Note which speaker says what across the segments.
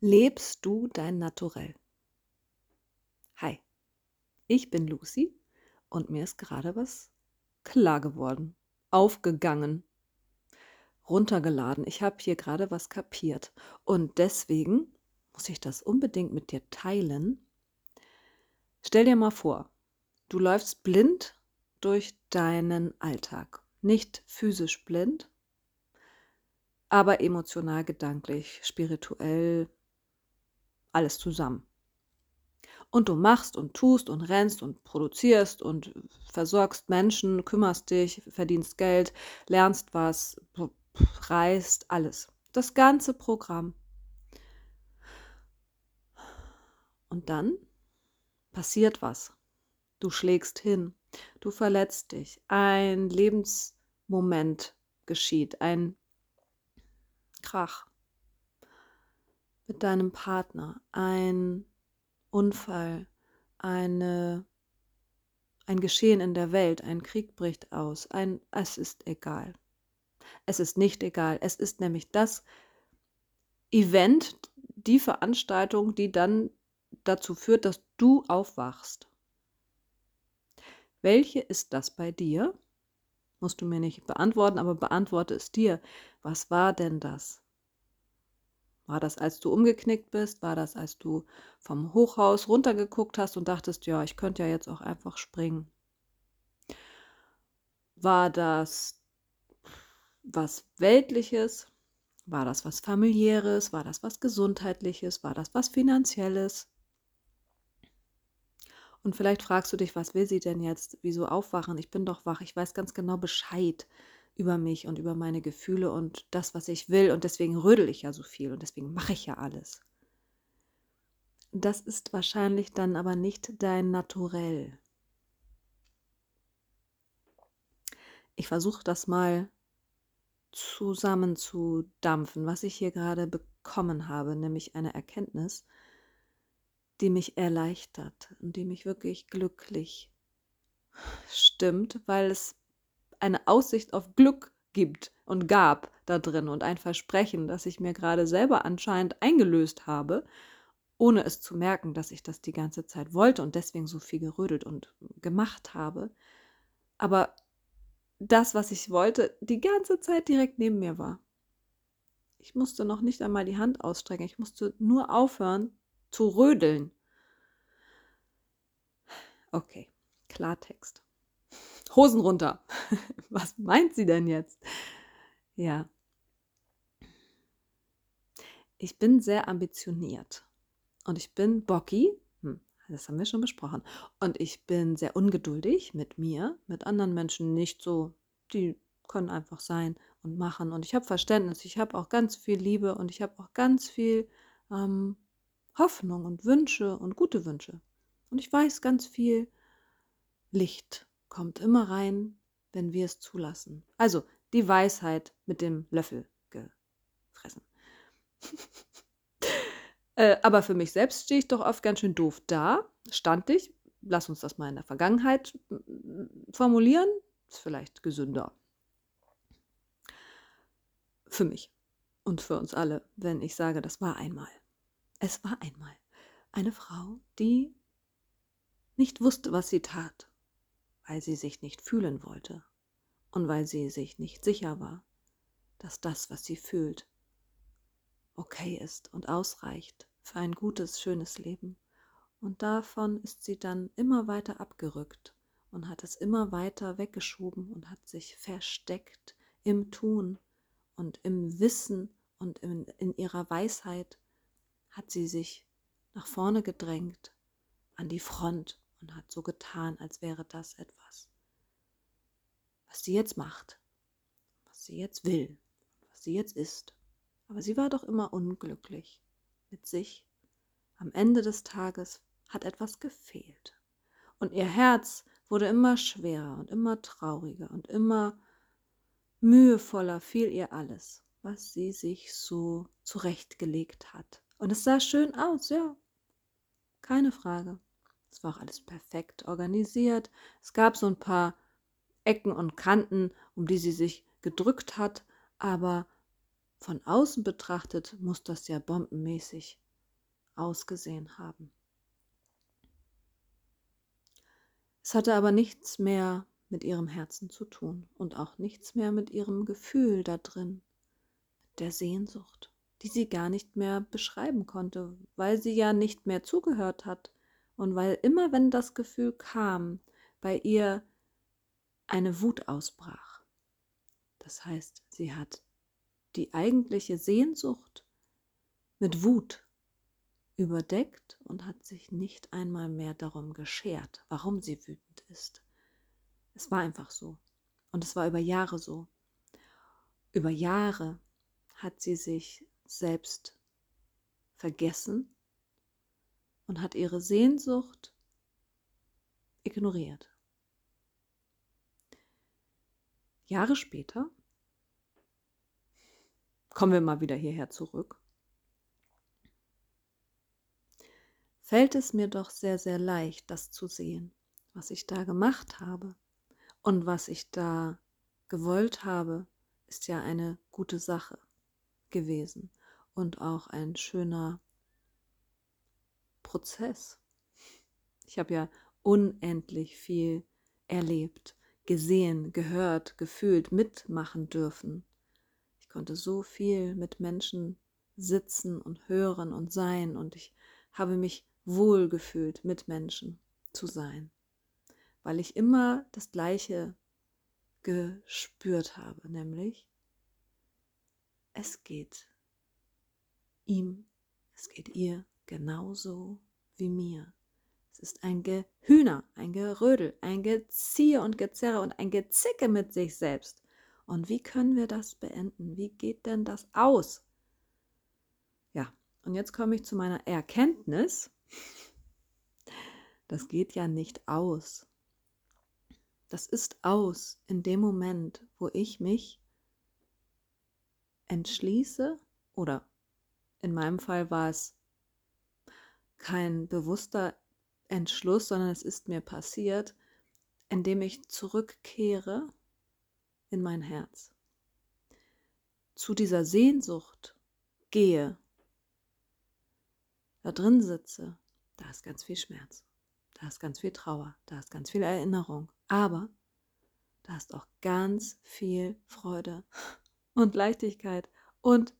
Speaker 1: Lebst du dein Naturell? Hi, ich bin Lucy und mir ist gerade was klar geworden, aufgegangen, runtergeladen. Ich habe hier gerade was kapiert und deswegen muss ich das unbedingt mit dir teilen. Stell dir mal vor, du läufst blind durch deinen Alltag. Nicht physisch blind, aber emotional, gedanklich, spirituell, alles zusammen. Und du machst und tust und rennst und produzierst und versorgst Menschen, kümmerst dich, verdienst Geld, lernst was, reist, alles. Das ganze Programm. Und dann passiert was. Du schlägst hin, du verletzt dich, ein Lebensmoment geschieht, ein Krach mit deinem Partner, ein Unfall, eine, ein Geschehen in der Welt, ein Krieg bricht aus, ein, es ist egal. Es ist nicht egal. Es ist nämlich das Event, die Veranstaltung, die dann dazu führt, dass du aufwachst. Welche ist das bei dir? Musst du mir nicht beantworten, aber beantworte es dir. Was war denn das? War das, als du umgeknickt bist? War das, als du vom Hochhaus runtergeguckt hast und dachtest, ja, ich könnte ja jetzt auch einfach springen? War das was Weltliches? War das was familiäres? War das was Gesundheitliches? War das was Finanzielles? Und vielleicht fragst du dich, was will sie denn jetzt? Wieso aufwachen? Ich bin doch wach. Ich weiß ganz genau Bescheid über mich und über meine Gefühle und das, was ich will. Und deswegen rödel ich ja so viel und deswegen mache ich ja alles. Das ist wahrscheinlich dann aber nicht dein Naturell. Ich versuche das mal zusammenzudampfen, was ich hier gerade bekommen habe, nämlich eine Erkenntnis, die mich erleichtert und die mich wirklich glücklich stimmt, weil es eine Aussicht auf Glück gibt und gab da drin und ein Versprechen, das ich mir gerade selber anscheinend eingelöst habe, ohne es zu merken, dass ich das die ganze Zeit wollte und deswegen so viel gerödelt und gemacht habe. Aber das, was ich wollte, die ganze Zeit direkt neben mir war. Ich musste noch nicht einmal die Hand ausstrecken, ich musste nur aufhören zu rödeln. Okay, Klartext. Hosen runter. Was meint sie denn jetzt? Ja. Ich bin sehr ambitioniert und ich bin Bocky. Hm, das haben wir schon besprochen. Und ich bin sehr ungeduldig mit mir, mit anderen Menschen nicht so. Die können einfach sein und machen. Und ich habe Verständnis, ich habe auch ganz viel Liebe und ich habe auch ganz viel ähm, Hoffnung und Wünsche und gute Wünsche. Und ich weiß ganz viel Licht kommt immer rein, wenn wir es zulassen. Also die Weisheit mit dem Löffel gefressen. äh, aber für mich selbst stehe ich doch oft ganz schön doof da. Stand ich, lass uns das mal in der Vergangenheit formulieren, ist vielleicht gesünder. Für mich und für uns alle, wenn ich sage, das war einmal. Es war einmal eine Frau, die nicht wusste, was sie tat, weil sie sich nicht fühlen wollte und weil sie sich nicht sicher war, dass das, was sie fühlt, okay ist und ausreicht für ein gutes, schönes Leben. Und davon ist sie dann immer weiter abgerückt und hat es immer weiter weggeschoben und hat sich versteckt im Tun und im Wissen und in, in ihrer Weisheit hat sie sich nach vorne gedrängt, an die Front und hat so getan, als wäre das etwas, was sie jetzt macht, was sie jetzt will, was sie jetzt ist. Aber sie war doch immer unglücklich mit sich. Am Ende des Tages hat etwas gefehlt. Und ihr Herz wurde immer schwerer und immer trauriger und immer mühevoller fiel ihr alles, was sie sich so zurechtgelegt hat. Und es sah schön aus, ja, keine Frage. Es war auch alles perfekt organisiert. Es gab so ein paar Ecken und Kanten, um die sie sich gedrückt hat, aber von außen betrachtet muss das ja bombenmäßig ausgesehen haben. Es hatte aber nichts mehr mit ihrem Herzen zu tun und auch nichts mehr mit ihrem Gefühl da drin, der Sehnsucht, die sie gar nicht mehr beschreiben konnte, weil sie ja nicht mehr zugehört hat und weil immer, wenn das Gefühl kam, bei ihr eine Wut ausbrach. Das heißt, sie hat die eigentliche Sehnsucht mit Wut überdeckt und hat sich nicht einmal mehr darum geschert, warum sie wütend ist. Es war einfach so. Und es war über Jahre so. Über Jahre hat sie sich selbst vergessen und hat ihre Sehnsucht ignoriert. Jahre später kommen wir mal wieder hierher zurück. Fällt es mir doch sehr, sehr leicht, das zu sehen, was ich da gemacht habe und was ich da gewollt habe, ist ja eine gute Sache gewesen und auch ein schöner Prozess. Ich habe ja unendlich viel erlebt, gesehen, gehört, gefühlt, mitmachen dürfen. Ich konnte so viel mit Menschen sitzen und hören und sein und ich habe mich wohl gefühlt, mit Menschen zu sein, weil ich immer das Gleiche gespürt habe, nämlich es geht ihm, es geht ihr genauso wie mir. Es ist ein Gehühner, ein Gerödel, ein Geziehe und Gezerre und ein Gezicke mit sich selbst. Und wie können wir das beenden? Wie geht denn das aus? Ja, und jetzt komme ich zu meiner Erkenntnis. Das geht ja nicht aus. Das ist aus in dem Moment, wo ich mich entschließe oder in meinem Fall war es kein bewusster Entschluss, sondern es ist mir passiert, indem ich zurückkehre in mein Herz. Zu dieser Sehnsucht gehe, da drin sitze, da ist ganz viel Schmerz, da ist ganz viel Trauer, da ist ganz viel Erinnerung, aber da ist auch ganz viel Freude und Leichtigkeit und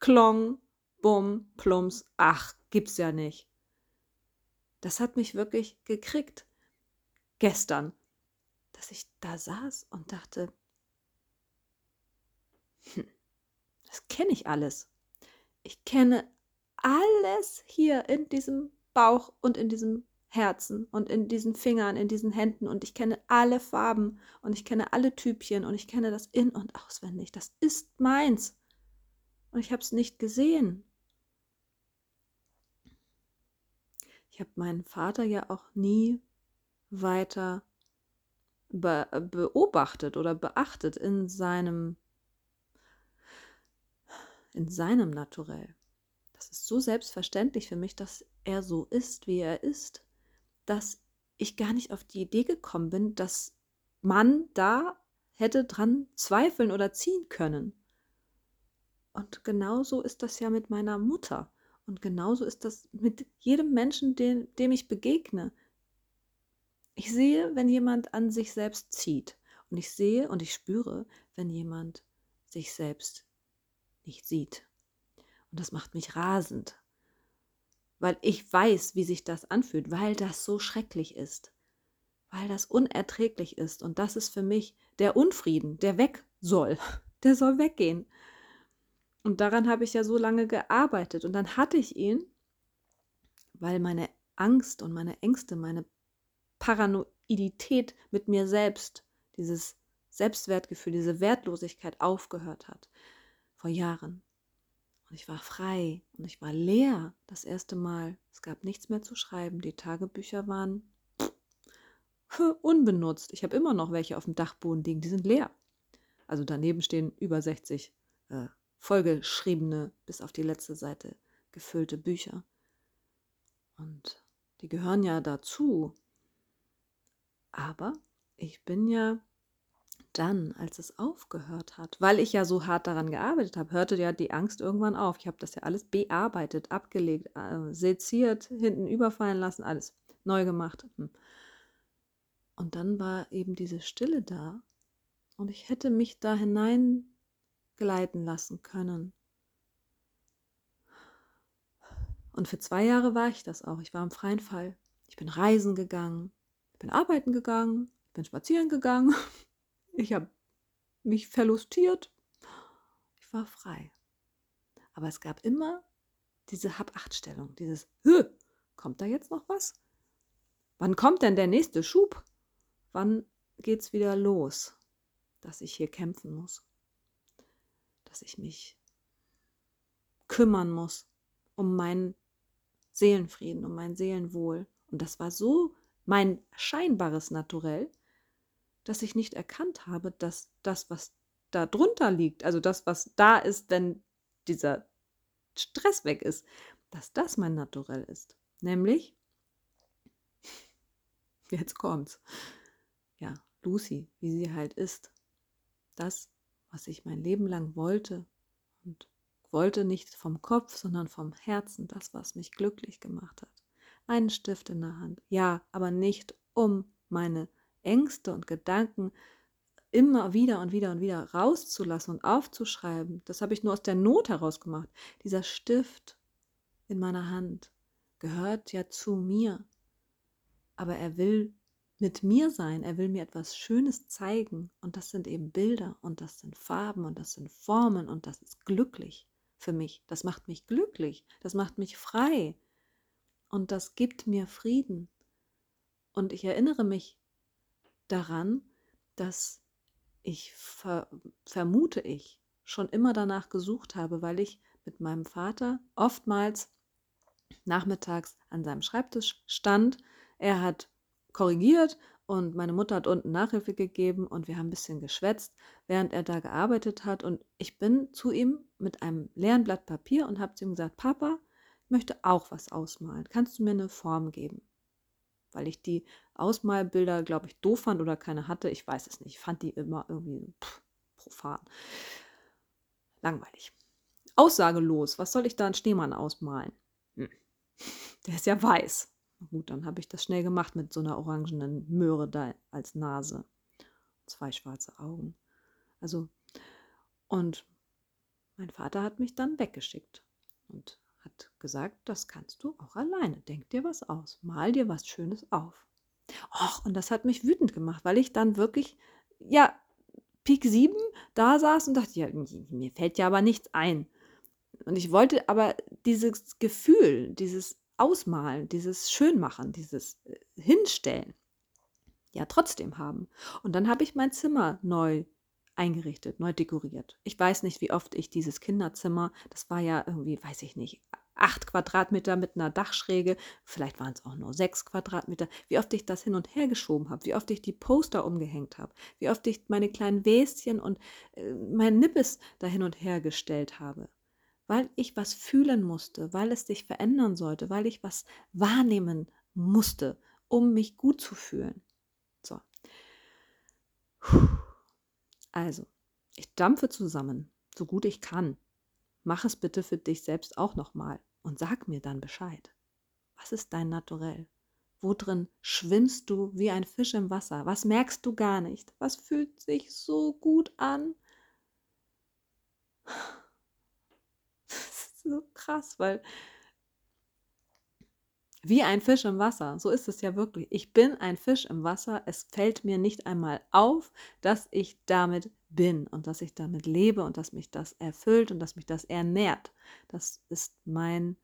Speaker 1: Klong, Bum, Plums, ach, gibt's ja nicht das hat mich wirklich gekriegt gestern, dass ich da saß und dachte, hm, das kenne ich alles. Ich kenne alles hier in diesem Bauch und in diesem Herzen und in diesen Fingern, in diesen Händen und ich kenne alle Farben und ich kenne alle Typchen und ich kenne das in und auswendig. Das ist meins. Und ich habe es nicht gesehen. Ich habe meinen Vater ja auch nie weiter be beobachtet oder beachtet in seinem in seinem Naturell. Das ist so selbstverständlich für mich, dass er so ist, wie er ist, dass ich gar nicht auf die Idee gekommen bin, dass man da hätte dran zweifeln oder ziehen können. Und genauso ist das ja mit meiner Mutter. Und genauso ist das mit jedem Menschen, dem, dem ich begegne. Ich sehe, wenn jemand an sich selbst zieht. Und ich sehe und ich spüre, wenn jemand sich selbst nicht sieht. Und das macht mich rasend, weil ich weiß, wie sich das anfühlt, weil das so schrecklich ist, weil das unerträglich ist. Und das ist für mich der Unfrieden, der weg soll. Der soll weggehen. Und daran habe ich ja so lange gearbeitet. Und dann hatte ich ihn, weil meine Angst und meine Ängste, meine Paranoidität mit mir selbst, dieses Selbstwertgefühl, diese Wertlosigkeit aufgehört hat. Vor Jahren. Und ich war frei und ich war leer das erste Mal. Es gab nichts mehr zu schreiben. Die Tagebücher waren unbenutzt. Ich habe immer noch welche auf dem Dachboden liegen, die sind leer. Also daneben stehen über 60 äh, vollgeschriebene, bis auf die letzte Seite gefüllte Bücher. Und die gehören ja dazu. Aber ich bin ja dann, als es aufgehört hat, weil ich ja so hart daran gearbeitet habe, hörte ja die Angst irgendwann auf. Ich habe das ja alles bearbeitet, abgelegt, äh, seziert, hinten überfallen lassen, alles neu gemacht. Hm. Und dann war eben diese Stille da und ich hätte mich da hineingleiten lassen können. Und für zwei Jahre war ich das auch. Ich war im freien Fall. Ich bin reisen gegangen, ich bin arbeiten gegangen, ich bin spazieren gegangen, ich habe mich verlustiert. Ich war frei. Aber es gab immer diese Hab-Acht-Stellung, dieses, kommt da jetzt noch was? Wann kommt denn der nächste Schub? Wann geht's wieder los, dass ich hier kämpfen muss? Dass ich mich kümmern muss um meinen Seelenfrieden, um mein Seelenwohl. Und das war so mein scheinbares Naturell, dass ich nicht erkannt habe, dass das, was da drunter liegt, also das, was da ist, wenn dieser Stress weg ist, dass das mein Naturell ist. Nämlich, jetzt kommt's, ja, Lucy, wie sie halt ist. Das, was ich mein Leben lang wollte und wollte nicht vom Kopf, sondern vom Herzen, das, was mich glücklich gemacht hat. Einen Stift in der Hand, ja, aber nicht um meine Ängste und Gedanken immer wieder und wieder und wieder rauszulassen und aufzuschreiben. Das habe ich nur aus der Not heraus gemacht. Dieser Stift in meiner Hand gehört ja zu mir. Aber er will mit mir sein, er will mir etwas Schönes zeigen. Und das sind eben Bilder und das sind Farben und das sind Formen und das ist glücklich für mich. Das macht mich glücklich, das macht mich frei und das gibt mir Frieden. Und ich erinnere mich daran, dass ich ver vermute ich schon immer danach gesucht habe, weil ich mit meinem Vater oftmals nachmittags an seinem Schreibtisch stand. Er hat korrigiert und meine Mutter hat unten Nachhilfe gegeben und wir haben ein bisschen geschwätzt, während er da gearbeitet hat. Und ich bin zu ihm mit einem leeren Blatt Papier und habe zu ihm gesagt, Papa, ich möchte auch was ausmalen. Kannst du mir eine Form geben? weil ich die Ausmalbilder, glaube ich, doof fand oder keine hatte. Ich weiß es nicht. Ich fand die immer irgendwie pff, profan. Langweilig. Aussagelos. Was soll ich da einen Schneemann ausmalen? Hm. Der ist ja weiß. Gut, dann habe ich das schnell gemacht mit so einer orangenen Möhre da als Nase. Zwei schwarze Augen. Also, und mein Vater hat mich dann weggeschickt. Und hat gesagt, das kannst du auch alleine. Denk dir was aus, mal dir was Schönes auf. Och, und das hat mich wütend gemacht, weil ich dann wirklich, ja, Pik 7 da saß und dachte, ja, mir fällt ja aber nichts ein. Und ich wollte aber dieses Gefühl, dieses Ausmalen, dieses Schönmachen, dieses äh, Hinstellen, ja trotzdem haben. Und dann habe ich mein Zimmer neu eingerichtet, neu dekoriert. Ich weiß nicht, wie oft ich dieses Kinderzimmer, das war ja irgendwie, weiß ich nicht, acht Quadratmeter mit einer Dachschräge, vielleicht waren es auch nur sechs Quadratmeter, wie oft ich das hin und her geschoben habe, wie oft ich die Poster umgehängt habe, wie oft ich meine kleinen Wäschen und äh, mein Nippes da hin und her gestellt habe. Weil ich was fühlen musste, weil es sich verändern sollte, weil ich was wahrnehmen musste, um mich gut zu fühlen. So. Also, ich dampfe zusammen, so gut ich kann. Mach es bitte für dich selbst auch nochmal und sag mir dann Bescheid. Was ist dein Naturell? Wo drin schwimmst du wie ein Fisch im Wasser? Was merkst du gar nicht? Was fühlt sich so gut an? So krass, weil wie ein Fisch im Wasser, so ist es ja wirklich. Ich bin ein Fisch im Wasser. Es fällt mir nicht einmal auf, dass ich damit bin und dass ich damit lebe und dass mich das erfüllt und dass mich das ernährt. Das ist mein,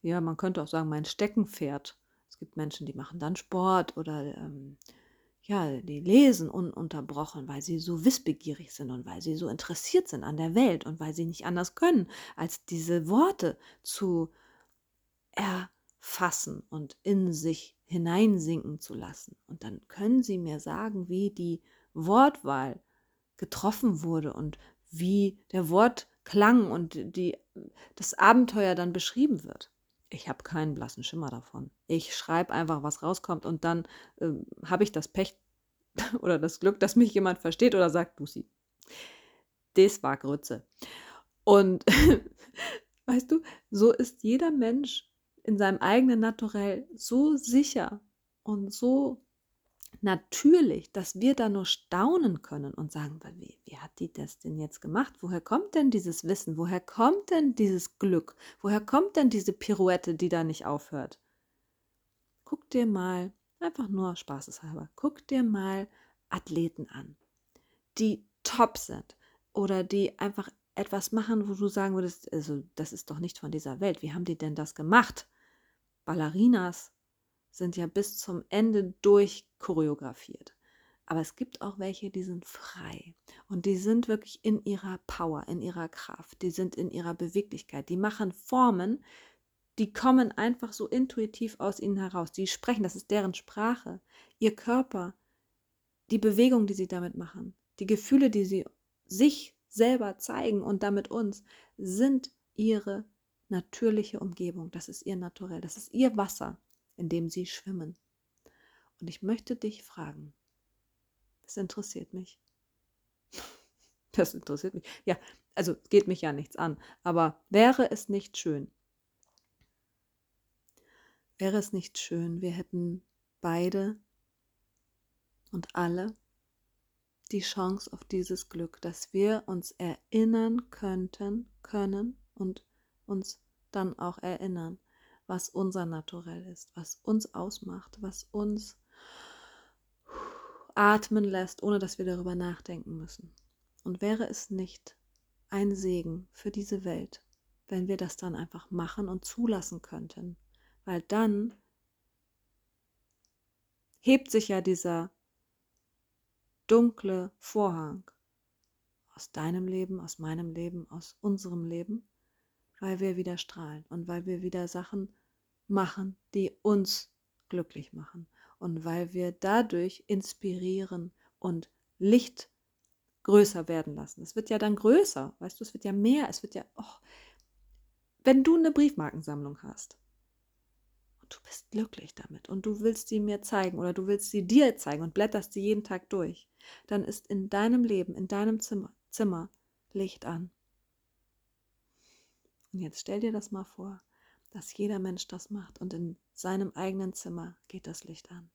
Speaker 1: ja, man könnte auch sagen, mein Steckenpferd. Es gibt Menschen, die machen dann Sport oder ähm, ja, die lesen ununterbrochen, weil sie so wissbegierig sind und weil sie so interessiert sind an der Welt und weil sie nicht anders können, als diese Worte zu erfassen und in sich hineinsinken zu lassen. Und dann können sie mir sagen, wie die Wortwahl getroffen wurde und wie der Wortklang und die, das Abenteuer dann beschrieben wird. Ich habe keinen blassen Schimmer davon. Ich schreibe einfach, was rauskommt und dann äh, habe ich das Pech, oder das Glück, dass mich jemand versteht oder sagt, Lucy, das war Grütze. Und weißt du, so ist jeder Mensch in seinem eigenen Naturell so sicher und so natürlich, dass wir da nur staunen können und sagen, wie, wie hat die das denn jetzt gemacht? Woher kommt denn dieses Wissen? Woher kommt denn dieses Glück? Woher kommt denn diese Pirouette, die da nicht aufhört? Guck dir mal, einfach nur spaßeshalber, guck dir mal Athleten an, die top sind oder die einfach etwas machen, wo du sagen würdest, also das ist doch nicht von dieser Welt. Wie haben die denn das gemacht? Ballerinas sind ja bis zum Ende durch choreografiert. Aber es gibt auch welche, die sind frei und die sind wirklich in ihrer Power, in ihrer Kraft, die sind in ihrer Beweglichkeit, die machen Formen, die kommen einfach so intuitiv aus ihnen heraus. Die sprechen, das ist deren Sprache. Ihr Körper, die Bewegung, die sie damit machen, die Gefühle, die sie sich selber zeigen und damit uns, sind ihre natürliche Umgebung. Das ist ihr Naturell, das ist ihr Wasser in dem sie schwimmen. Und ich möchte dich fragen, das interessiert mich. Das interessiert mich. Ja, also geht mich ja nichts an. Aber wäre es nicht schön, wäre es nicht schön, wir hätten beide und alle die Chance auf dieses Glück, dass wir uns erinnern könnten, können und uns dann auch erinnern, was unser Naturell ist, was uns ausmacht, was uns atmen lässt, ohne dass wir darüber nachdenken müssen. Und wäre es nicht ein Segen für diese Welt, wenn wir das dann einfach machen und zulassen könnten, weil dann hebt sich ja dieser dunkle Vorhang aus deinem Leben, aus meinem Leben, aus unserem Leben weil wir wieder strahlen und weil wir wieder Sachen machen, die uns glücklich machen und weil wir dadurch inspirieren und Licht größer werden lassen. Es wird ja dann größer, weißt du, es wird ja mehr, es wird ja, oh, wenn du eine Briefmarkensammlung hast und du bist glücklich damit und du willst sie mir zeigen oder du willst sie dir zeigen und blätterst sie jeden Tag durch, dann ist in deinem Leben, in deinem Zimmer, Zimmer Licht an. Und jetzt stell dir das mal vor, dass jeder Mensch das macht und in seinem eigenen Zimmer geht das Licht an.